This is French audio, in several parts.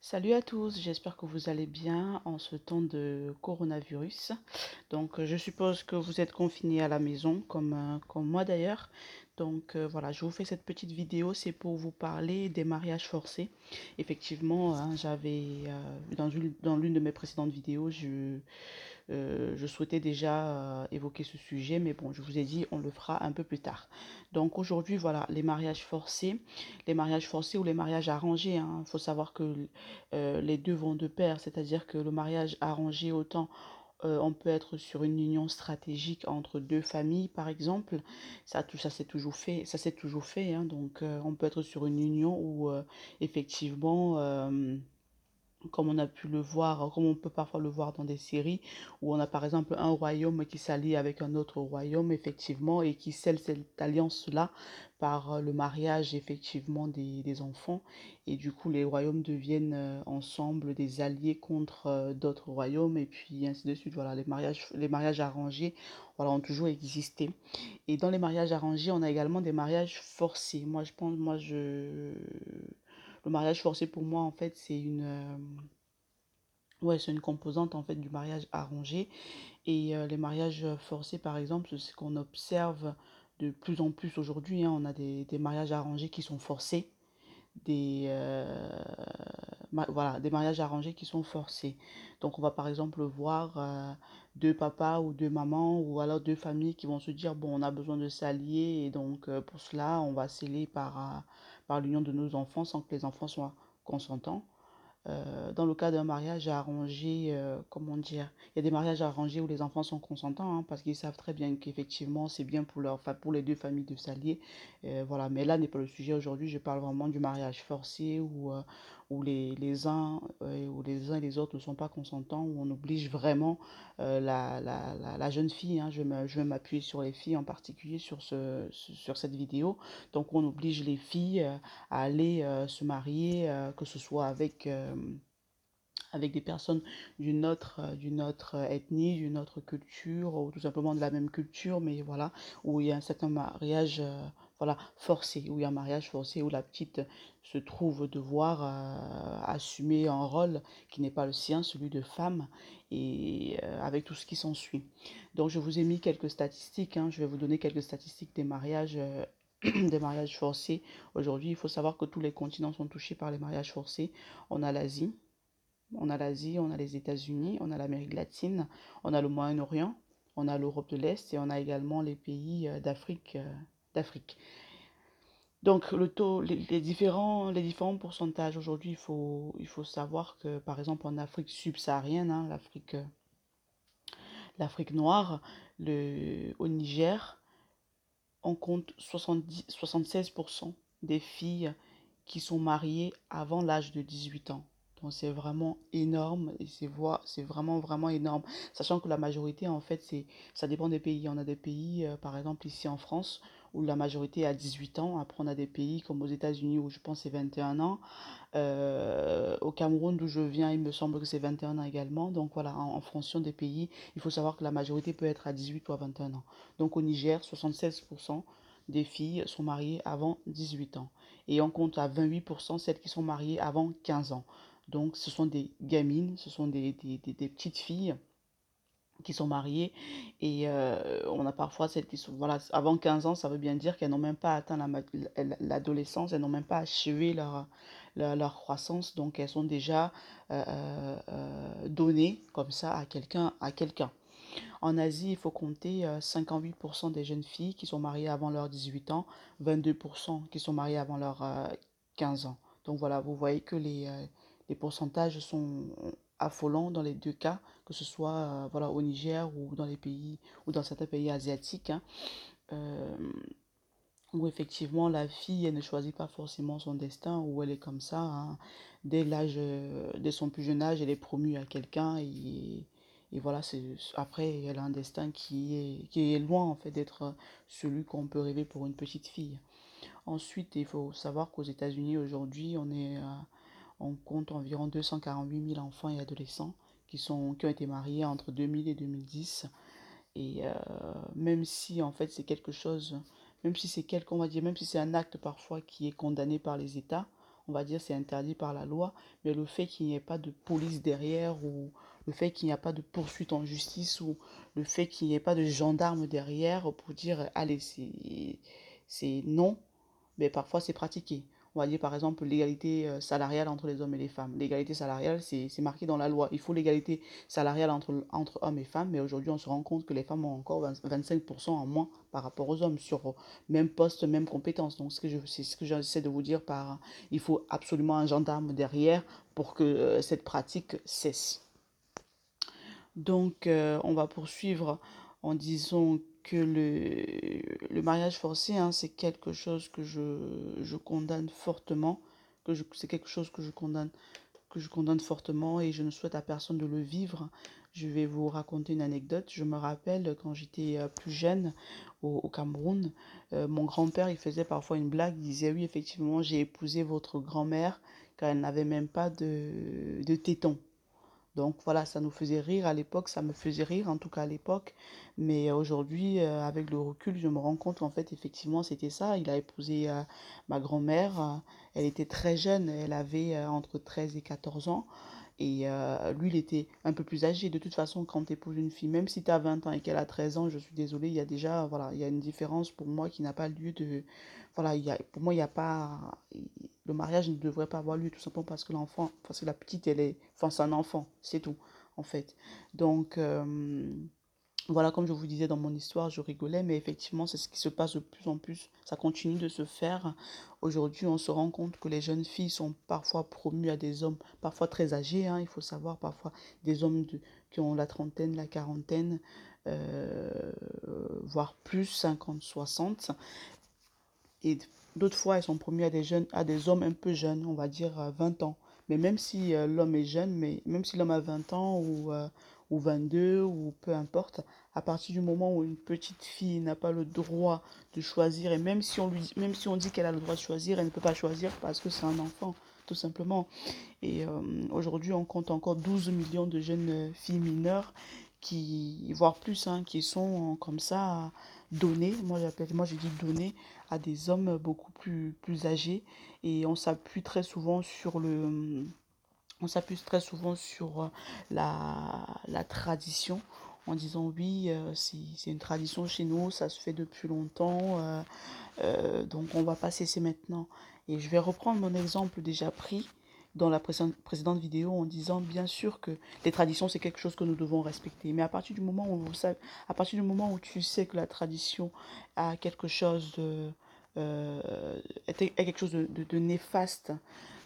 Salut à tous, j'espère que vous allez bien en ce temps de coronavirus. Donc, je suppose que vous êtes confinés à la maison, comme, euh, comme moi d'ailleurs. Donc, euh, voilà, je vous fais cette petite vidéo, c'est pour vous parler des mariages forcés. Effectivement, hein, j'avais, dans une, dans l'une de mes précédentes vidéos, je, euh, souhaitais déjà euh, évoquer ce sujet, mais bon, je vous ai dit, on le fera un peu plus tard. Donc aujourd'hui, voilà, les mariages forcés, les mariages forcés ou les mariages arrangés. Il hein. faut savoir que euh, les deux vont de pair, c'est-à-dire que le mariage arrangé, autant on peut être sur une union stratégique entre deux familles, par exemple. Ça, tout ça, c'est toujours fait. Ça, c'est toujours fait. Hein. donc, on peut être sur une union où, effectivement, comme on a pu le voir, comme on peut parfois le voir dans des séries, où on a par exemple un royaume qui s'allie avec un autre royaume, effectivement, et qui scelle cette alliance-là par euh, le mariage, effectivement, des, des, enfants. Et du coup, les royaumes deviennent euh, ensemble des alliés contre euh, d'autres royaumes, et puis ainsi de suite. Voilà, les mariages, les mariages arrangés voilà, ont toujours existé. Et dans les mariages arrangés, on a également des mariages forcés. Moi, je pense, moi, je le mariage forcé pour moi, en fait, c'est une, ouais, c'est une composante en fait du mariage arrangé. Et les mariages forcés, par exemple, c'est ce qu'on observe de plus en plus aujourd'hui. hein. On a des, des mariages arrangés qui sont forcés, des, euh, voilà, des mariages arrangés qui sont forcés. Donc on va par exemple voir deux papas ou deux mamans ou alors deux familles qui vont se dire, bon, on a besoin de s'allier et donc pour cela, on va sceller par par l'union de nos enfants sans que les enfants soient consentants. Euh, dans le cas d'un mariage arrangé, euh, comment dire, il y a des mariages arrangés où les enfants sont consentants hein, parce qu'ils savent très bien qu'effectivement c'est bien pour, leur, pour les deux familles de s'allier. Euh, voilà, mais là n'est pas le sujet aujourd'hui, je parle vraiment du mariage forcé où, où les, uns, les et les autres ne sont pas consentants, où on oblige vraiment la, la, jeune fille, hein, je, vais m'appuyer sur les filles en particulier sur, ce, sur cette vidéo, donc on oblige les filles à aller se marier, que ce soit avec des personnes d'une autre, euh, d'une autre ethnie, d'une autre culture, ou tout simplement de la même culture, mais voilà, où il y a un certain mariage euh, voilà, forcé, où il y a un mariage forcé, où la petite se trouve devoir euh, assumer un rôle qui n'est pas le sien, celui de femme, et euh, avec tout ce qui s'ensuit. Donc je vous ai mis quelques statistiques, hein, je vais vous donner quelques statistiques des mariages. Euh, des mariages forcés. Aujourd'hui, il faut savoir que tous les continents sont touchés par les mariages forcés. On a l'Asie, on a l'Asie, on a les États-Unis, on a l'Amérique latine, on a le Moyen-Orient, on a l'Europe de l'Est et on a également les pays d'Afrique. d'Afrique. Donc, le taux, les, différents, les différents pourcentages aujourd'hui, il faut, il faut savoir que, par exemple, en Afrique subsaharienne, hein, l'Afrique, l'Afrique noire, le, au Niger, on compte 70, 76% des filles qui sont mariées avant l'âge de 18 ans. Donc c'est vraiment énorme et c'est c'est vraiment vraiment énorme. Sachant que la majorité en fait c'est ça dépend des pays. On a des pays euh, par exemple ici en France où la majorité a 18 ans. Après on a des pays comme aux États-Unis où je pense c'est 21 ans. Euh, au Cameroun d'où je viens il me semble que c'est 21 ans également. Donc voilà en, fonction des pays il faut savoir que la majorité peut être à 18 ou à 21 ans. Donc au Niger 76% des filles sont mariées avant 18 ans. Et on compte à 28% celles qui sont mariées avant 15 ans. Donc, ce sont des gamines, ce sont des, des petites filles qui sont mariées et euh, on a parfois celles qui sont voilà avant 15 ans ça veut bien dire qu'elles n'ont même pas atteint l'adolescence elles n'ont même pas achevé leur, leur, croissance donc elles sont déjà euh, euh, données comme ça à quelqu'un à quelqu'un. En Asie il faut compter 58% des jeunes filles qui sont mariées avant leurs 18 ans 22% qui sont mariées avant leurs 15 ans. Donc voilà vous voyez que les les pourcentages sont affolants dans les deux cas, que ce soit euh, voilà, au Niger ou dans les pays ou dans certains pays asiatiques, hein, euh, où effectivement la fille ne choisit pas forcément son destin, où elle est comme ça, hein, dès l'âge, euh, dès son plus jeune âge, elle est promue à quelqu'un et, et voilà, c'est après elle a un destin qui est, qui est loin en fait d'être celui qu'on peut rêver pour une petite fille. Ensuite, il faut savoir qu'aux États-Unis aujourd'hui, on est on compte environ 248 000 enfants et adolescents qui, sont, ont été mariés entre 2000 et 2010. Et euh, même si en fait c'est quelque chose, même si c'est quelque, va dire, même si c'est un acte parfois qui est condamné par les États, on va dire c'est interdit par la loi, mais le fait qu'il n'y ait pas de police derrière ou le fait qu'il n'y a pas de poursuite en justice ou le fait qu'il n'y ait pas de gendarme derrière pour dire allez c'est non, mais parfois c'est pratiqué on va dire par exemple l'égalité euh, salariale entre les hommes et les femmes. L'égalité salariale, c'est marqué dans la loi. Il faut l'égalité salariale entre, entre hommes et femmes, mais aujourd'hui on se rend compte que les femmes ont encore 25% en moins par rapport aux hommes sur même poste, même compétence. Donc c'est ce que j'essaie de vous dire par il faut absolument un gendarme derrière pour que euh, cette pratique cesse. Donc euh, on va poursuivre en disant que le, le mariage forcé, hein, c'est quelque chose que je, je condamne fortement, que c'est quelque chose que je condamne que je condamne fortement et je ne souhaite à personne de le vivre. Je vais vous raconter une anecdote. Je me rappelle quand j'étais euh, plus jeune au, Cameroun, euh, mon grand-père, il faisait parfois une blague, il disait oui, effectivement, j'ai épousé votre grand-mère car elle n'avait même pas de, de tétons. Donc voilà, ça nous faisait rire à l'époque, ça me faisait rire en tout cas à l'époque. Mais aujourd'hui, euh, avec le recul, je me rends compte qu'en fait, effectivement, c'était ça. Il a épousé euh, ma grand-mère. elle était très jeune, elle avait euh, entre 13 et 14 ans. Et lui, il était un peu plus âgé. De toute façon, quand tu épouses une fille, même si tu as 20 ans et qu'elle a 13 ans, je suis désolée, il y a déjà, voilà, il y a une différence pour moi qui n'a pas lieu de... Voilà, pour moi, il n'y a pas le mariage ne devrait pas avoir lieu tout simplement parce que l'enfant, parce que la petite, elle est, enfin, c'est un enfant, c'est tout, en fait. Donc, euh, voilà, comme je vous disais dans mon histoire, je rigolais, mais effectivement, c'est ce qui se passe de plus en plus. Ça continue de se faire. Aujourd'hui, on se rend compte que les jeunes filles sont parfois promues à des hommes, parfois très âgés, hein, il faut savoir, parfois des hommes qui ont la trentaine, la quarantaine, euh, voire plus, 50, 60. Et D'autres fois, elles sont promues à des jeunes, à des hommes un peu jeunes, on va dire 20 ans. Mais même si euh, l'homme est jeune, mais même si l'homme a 20 ans ou, euh, ou 22 ou peu importe, à partir du moment où une petite fille n'a pas le droit de choisir, et même si on, lui, même si on dit qu'elle a le droit de choisir, elle ne peut pas choisir parce que c'est un enfant, tout simplement. Et euh, aujourd'hui, on compte encore 12 millions de jeunes filles mineures qui, voire plus, hein, qui sont comme ça données, moi j'appelle, moi je dis données à des hommes beaucoup plus, plus âgés et on s'appuie très souvent sur le, on s'appuie très souvent sur euh, la, la tradition en disant oui, euh, c'est une tradition chez nous, ça se fait depuis longtemps, euh, donc on va pas cesser maintenant. Et je vais reprendre mon exemple déjà pris dans la précédente vidéo en disant bien sûr que les traditions c'est quelque chose que nous devons respecter mais à partir du moment où vous savez, à partir du moment où tu sais que la tradition a quelque chose de euh, est, quelque chose de, néfaste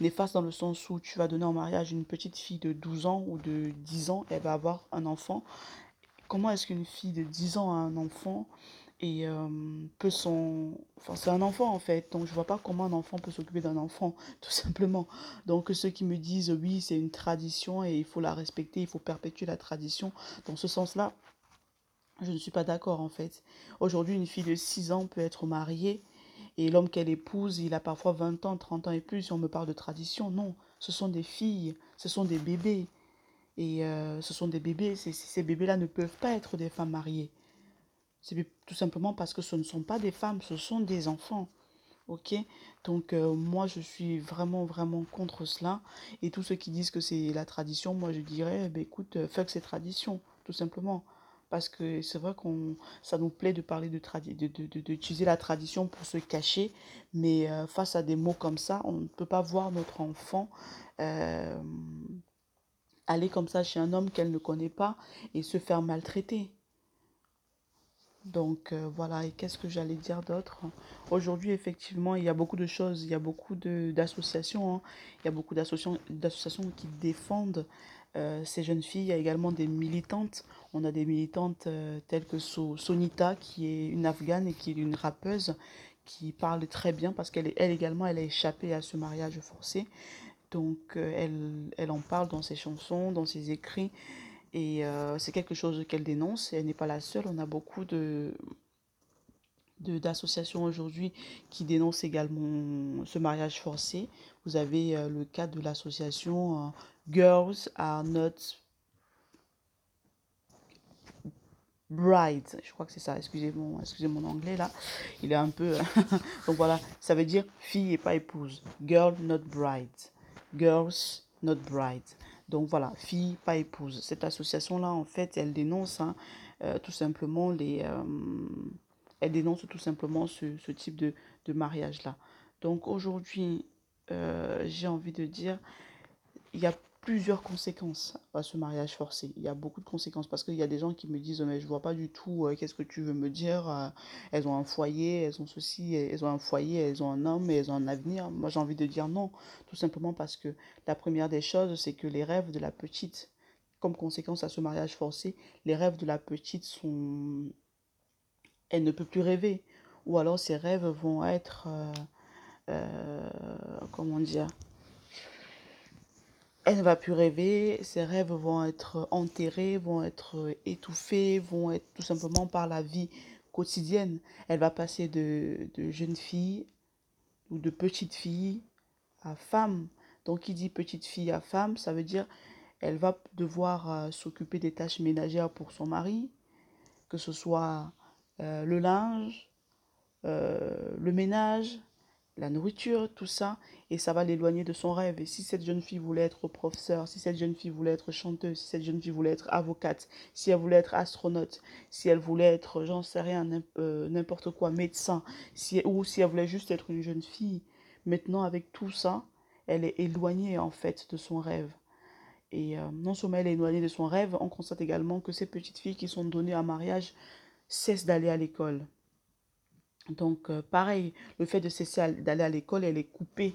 néfaste dans le sens où tu vas donner en mariage une petite fille de 12 ans ou de 10 ans elle va avoir un enfant. Comment est-ce qu'une fille de 10 ans a un enfant et euh, peut son enfin c'est un enfant en fait. Donc je vois pas comment un enfant peut s'occuper d'un enfant tout simplement. Donc ceux qui me disent oui c'est une tradition et il faut la respecter il faut perpétuer la tradition dans ce sens là je ne suis pas d'accord en fait. Aujourd'hui une fille de 6 ans peut être mariée et l'homme qu'elle épouse il a parfois 20 ans 30 ans et plus on me parle de tradition non ce sont des filles ce sont des bébés et euh, ce sont des bébés ces, ces bébés là ne peuvent pas être des femmes mariées c'est tout simplement parce que ce ne sont pas des femmes, ce sont des enfants. Ok? Donc euh, moi je suis vraiment vraiment contre cela. Et tous ceux qui disent que c'est la tradition, moi je dirais, ben, écoute, euh, fuck ces traditions, tout simplement. Parce que c'est vrai qu'on ça nous plaît de parler de d'utiliser de, la tradition pour se cacher. Mais euh, face à des mots comme ça, on ne peut pas voir notre enfant aller comme ça chez un homme qu'elle ne connaît pas et se faire maltraiter. Donc euh, voilà, et qu'est-ce que j'allais dire d'autre? Aujourd'hui, effectivement, il y a beaucoup de choses, il y a beaucoup d'associations, hein. il y a beaucoup d'associations qui défendent euh, ces jeunes filles. Il y a également des militantes. On a des militantes euh, telles que Sonita, qui est une afghane et qui est une rappeuse, qui parle très bien parce qu'elle elle également, elle a échappé à ce mariage forcé. Donc elle, elle en parle dans ses chansons, dans ses écrits. Et euh, c'est quelque chose qu'elle dénonce et elle n'est pas la seule. On a beaucoup de d'associations aujourd'hui qui dénoncent également ce mariage forcé. Vous avez euh, le cas de l'association euh, Girls Are Not bride. Je crois que c'est ça. Excusez mon, excusez mon anglais là. Il est un peu. Donc voilà, ça veut dire fille et pas épouse. Girl, not bride. Girls, not bride. Donc voilà, fille, pas épouse. Cette association-là, en fait, elle dénonce hein, euh, tout simplement les. Euh, elle dénonce tout simplement ce, ce type de, de mariage-là. Donc aujourd'hui, euh, j'ai envie de dire, il y a plusieurs conséquences à ce mariage forcé. Il y a beaucoup de conséquences parce qu'il y a des gens qui me disent mais je vois pas du tout euh, qu'est-ce que tu veux me dire. euh, elles ont un foyer, elles ont ceci, elles ont un foyer, elles ont un homme et elles ont un avenir. Moi j'ai envie de dire non, tout simplement parce que la première des choses c'est que les rêves de la petite, comme conséquence à ce mariage forcé, les rêves de la petite sont, elle ne peut plus rêver. Ou alors ses rêves vont être, euh, comment dire, Elle ne va plus rêver, ses rêves vont être enterrés, vont être étouffés, vont être tout simplement par la vie quotidienne. Elle va passer de, de jeune fille ou de petite fille à femme. Donc, qui dit petite fille à femme, ça veut dire elle va devoir euh, s'occuper des tâches ménagères pour son mari, que ce soit euh, le linge, euh, le ménage, la nourriture, tout ça, et ça va l'éloigner de son rêve. Et si cette jeune fille voulait être professeure, si cette jeune fille voulait être chanteuse, si cette jeune fille voulait être avocate, si elle voulait être astronaute, si elle voulait être, j'en sais rien, euh, n'importe quoi, médecin, si, ou si elle voulait juste être une jeune fille, maintenant avec tout ça, elle est éloignée en fait de son rêve. Et euh, non seulement elle est éloignée de son rêve, on constate également que ces petites filles qui sont données à mariage cessent d'aller à l'école. Donc, euh, pareil, le fait de cesser d'aller à l'école, elle est coupée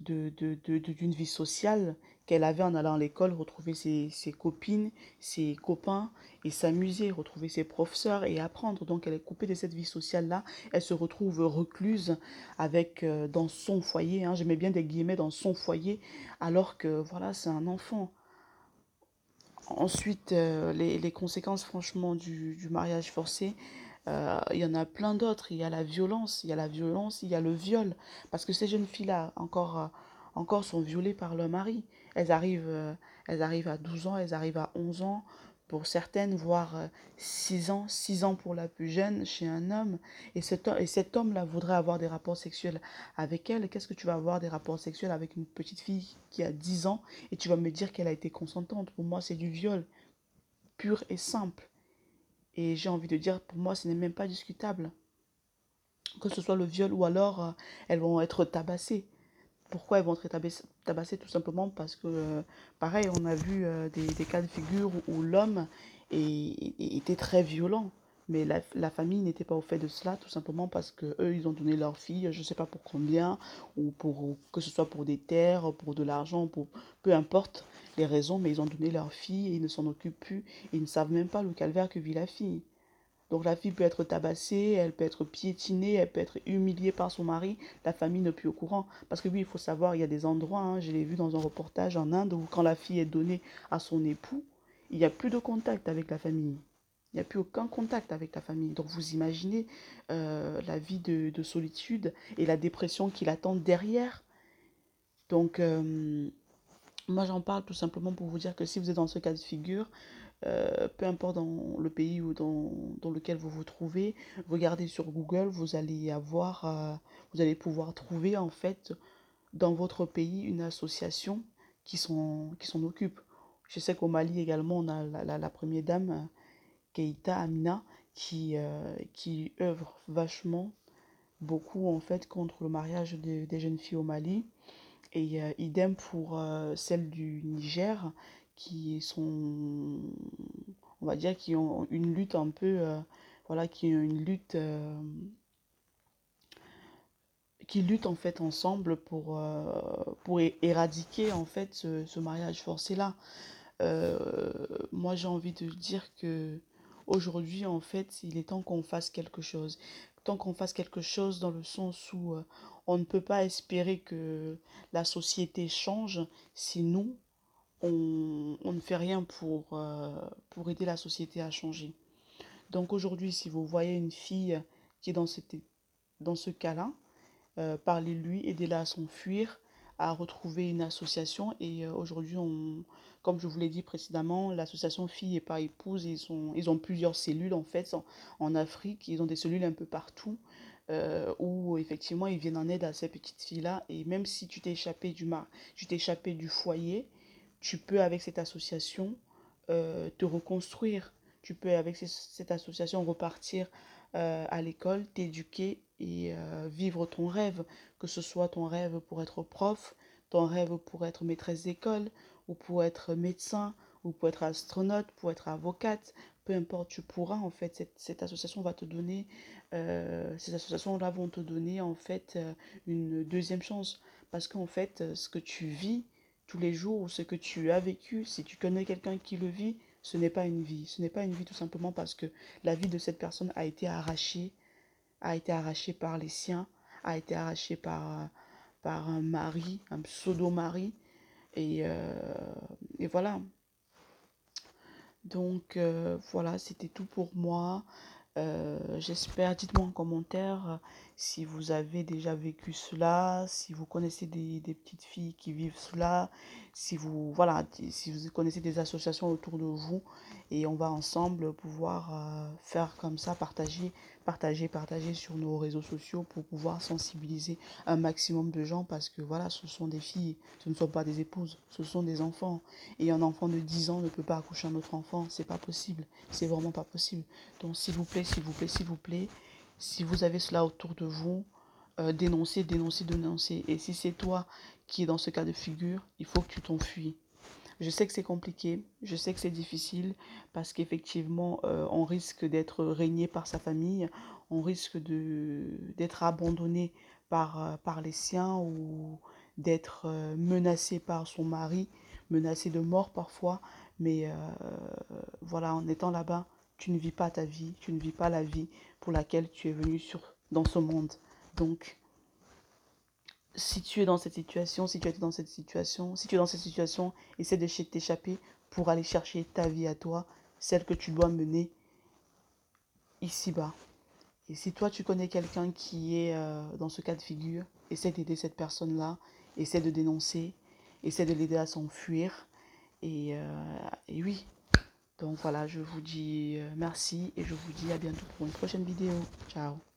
de, de, de- d'une vie sociale qu'elle avait en allant à l'école, retrouver ses, ses copines, ses copains et s'amuser, retrouver ses professeurs et apprendre. Donc, elle est coupée de cette vie sociale-là. Elle se retrouve recluse avec, euh, dans son foyer, hein, mets bien des guillemets dans son foyer, alors que voilà, c'est un enfant. Ensuite, euh, les, les conséquences, franchement, du, du mariage forcé, euh, il y en a plein d'autres. Il y a la violence, il y a la violence, il y a le viol. Parce que ces jeunes filles-là, encore, euh, encore sont violées par leur mari. Elles arrivent, euh, elles arrivent à 12 ans, elles arrivent à 11 ans, pour certaines, voire euh, 6 ans, 6 ans pour la plus jeune chez un homme. Et cet, et cet homme-là voudrait avoir des rapports sexuels avec elle. Qu'est-ce que tu vas avoir des rapports sexuels avec une petite fille qui a 10 ans et tu vas me dire qu'elle a été consentante? Pour moi, c'est du viol pur et simple. Et j'ai envie de dire, pour moi, ce n'est même pas discutable. Que ce soit le viol ou alors euh, elles vont être tabassées. Pourquoi elles vont être tabassées? Tout simplement parce que, euh, pareil, on a vu euh, des, cas de figure où, l'homme était très violent. Mais la, famille n'était pas au fait de cela, tout simplement parce que eux, ils ont donné leur fille, je ne sais pas pour combien, ou pour que ce soit pour des terres, pour de l'argent, pour peu importe les raisons, mais ils ont donné leur fille et ils ne s'en occupent plus. Ils ne savent même pas le calvaire que vit la fille. Donc la fille peut être tabassée, elle peut être piétinée, elle peut être humiliée par son mari, la famille n'est plus au courant. Parce que oui, il faut savoir, il y a des endroits, hein, je l'ai vu dans un reportage en Inde, où quand la fille est donnée à son époux, il n'y a plus de contact avec la famille. Il n'y a plus aucun contact avec la famille. Donc vous imaginez euh, la vie de, de solitude et la dépression qui l'attend derrière. Donc euh, moi j'en parle tout simplement pour vous dire que si vous êtes dans ce cas de figure, euh, peu importe dans le pays ou dans, dans lequel vous vous trouvez, regardez sur Google, vous allez avoir, vous allez pouvoir trouver en fait dans votre pays une association qui s'en qui occupe. Je sais qu'au Mali également, on a la première dame, Keïta Amina, qui, euh, qui œuvre vachement, beaucoup en fait, contre le mariage de- des jeunes filles au Mali. Et euh, idem pour euh, celles du Niger, qui sont, on va dire, qui ont une lutte un peu, voilà, qui ont une lutte, qui luttent en fait ensemble pour, pour éradiquer en fait ce, mariage forcé-là. Euh, moi, j'ai envie de dire que aujourd'hui, en fait, il est temps qu'on fasse quelque chose. Tant qu'on fasse quelque chose dans le sens où euh, on ne peut pas espérer que la société change si nous, on, on ne fait rien pour, euh, pour aider la société à changer. Donc aujourd'hui, si vous voyez une fille qui est dans cette, dans ce cas-là, euh, parlez-lui, aidez-la à s'enfuir, à retrouver une association. Et euh, aujourd'hui, on, comme je vous l'ai dit précédemment, l'association Filles et pas épouses, ils, ils ont plusieurs cellules en fait en, Afrique. Ils ont des cellules un peu partout. Euh, où effectivement ils viennent en aide à ces petites filles-là. Et même si tu t'es échappé du mar tu t'es échappé du foyer, tu peux avec cette association euh, te reconstruire. Tu peux avec cette association repartir à l'école, t'éduquer et vivre ton rêve, que ce soit ton rêve pour être prof, ton rêve pour être maîtresse d'école, ou pour être médecin, ou pour être astronaute, pour être avocate, peu importe, tu pourras en fait, cette, association va te donner, euh, ces associations-là vont te donner en fait euh, une deuxième chance. Parce qu'en fait, euh, ce que tu vis tous les jours, ou ce que tu as vécu, si tu connais quelqu'un qui le vit, ce n'est pas une vie. Ce n'est pas une vie tout simplement parce que la vie de cette personne a été arrachée, a été arrachée par les siens, a été arrachée par, par un mari, un pseudo-mari. Et, euh, et, voilà. Donc euh, voilà, c'était tout pour moi. Euh, j'espère, dites-moi en commentaire si vous avez déjà vécu cela, si vous connaissez des, petites filles qui vivent cela, si vous, voilà, si vous connaissez des associations autour de vous et on va ensemble pouvoir euh, faire comme ça, partager, partager, partager sur nos réseaux sociaux pour pouvoir sensibiliser un maximum de gens parce que voilà, ce sont des filles, ce ne sont pas des épouses, ce sont des enfants et un enfant de 10 ans ne peut pas accoucher un autre enfant, c'est pas possible, c'est vraiment pas possible. Donc s'il vous plaît, s'il vous plaît, s'il vous plaît, si vous avez cela autour de vous, euh, dénoncez, dénoncez, dénoncez. Et si c'est toi qui es dans ce cas de figure, il faut que tu t'enfuis. Je sais que c'est compliqué, je sais que c'est difficile parce qu'effectivement, euh, on risque d'être régné par sa famille, on risque d'être abandonné par, euh, par les siens ou d'être menacé par son mari, menacé de mort parfois. Mais voilà, en étant là-bas, tu ne vis pas ta vie, tu ne vis pas la vie pour laquelle tu es venu sur, dans ce monde. Donc, si tu es dans cette situation, si tu es dans cette situation, si tu es dans cette situation, essaie de t'échapper pour aller chercher ta vie à toi, celle que tu dois mener ici-bas. Et si toi tu connais quelqu'un qui est euh, dans ce cas de figure, essaie d'aider cette personne-là, essaie de dénoncer, essaie de l'aider à s'enfuir. Et, euh, et oui, donc voilà, je vous dis euh, merci et je vous dis à bientôt pour une prochaine vidéo. Ciao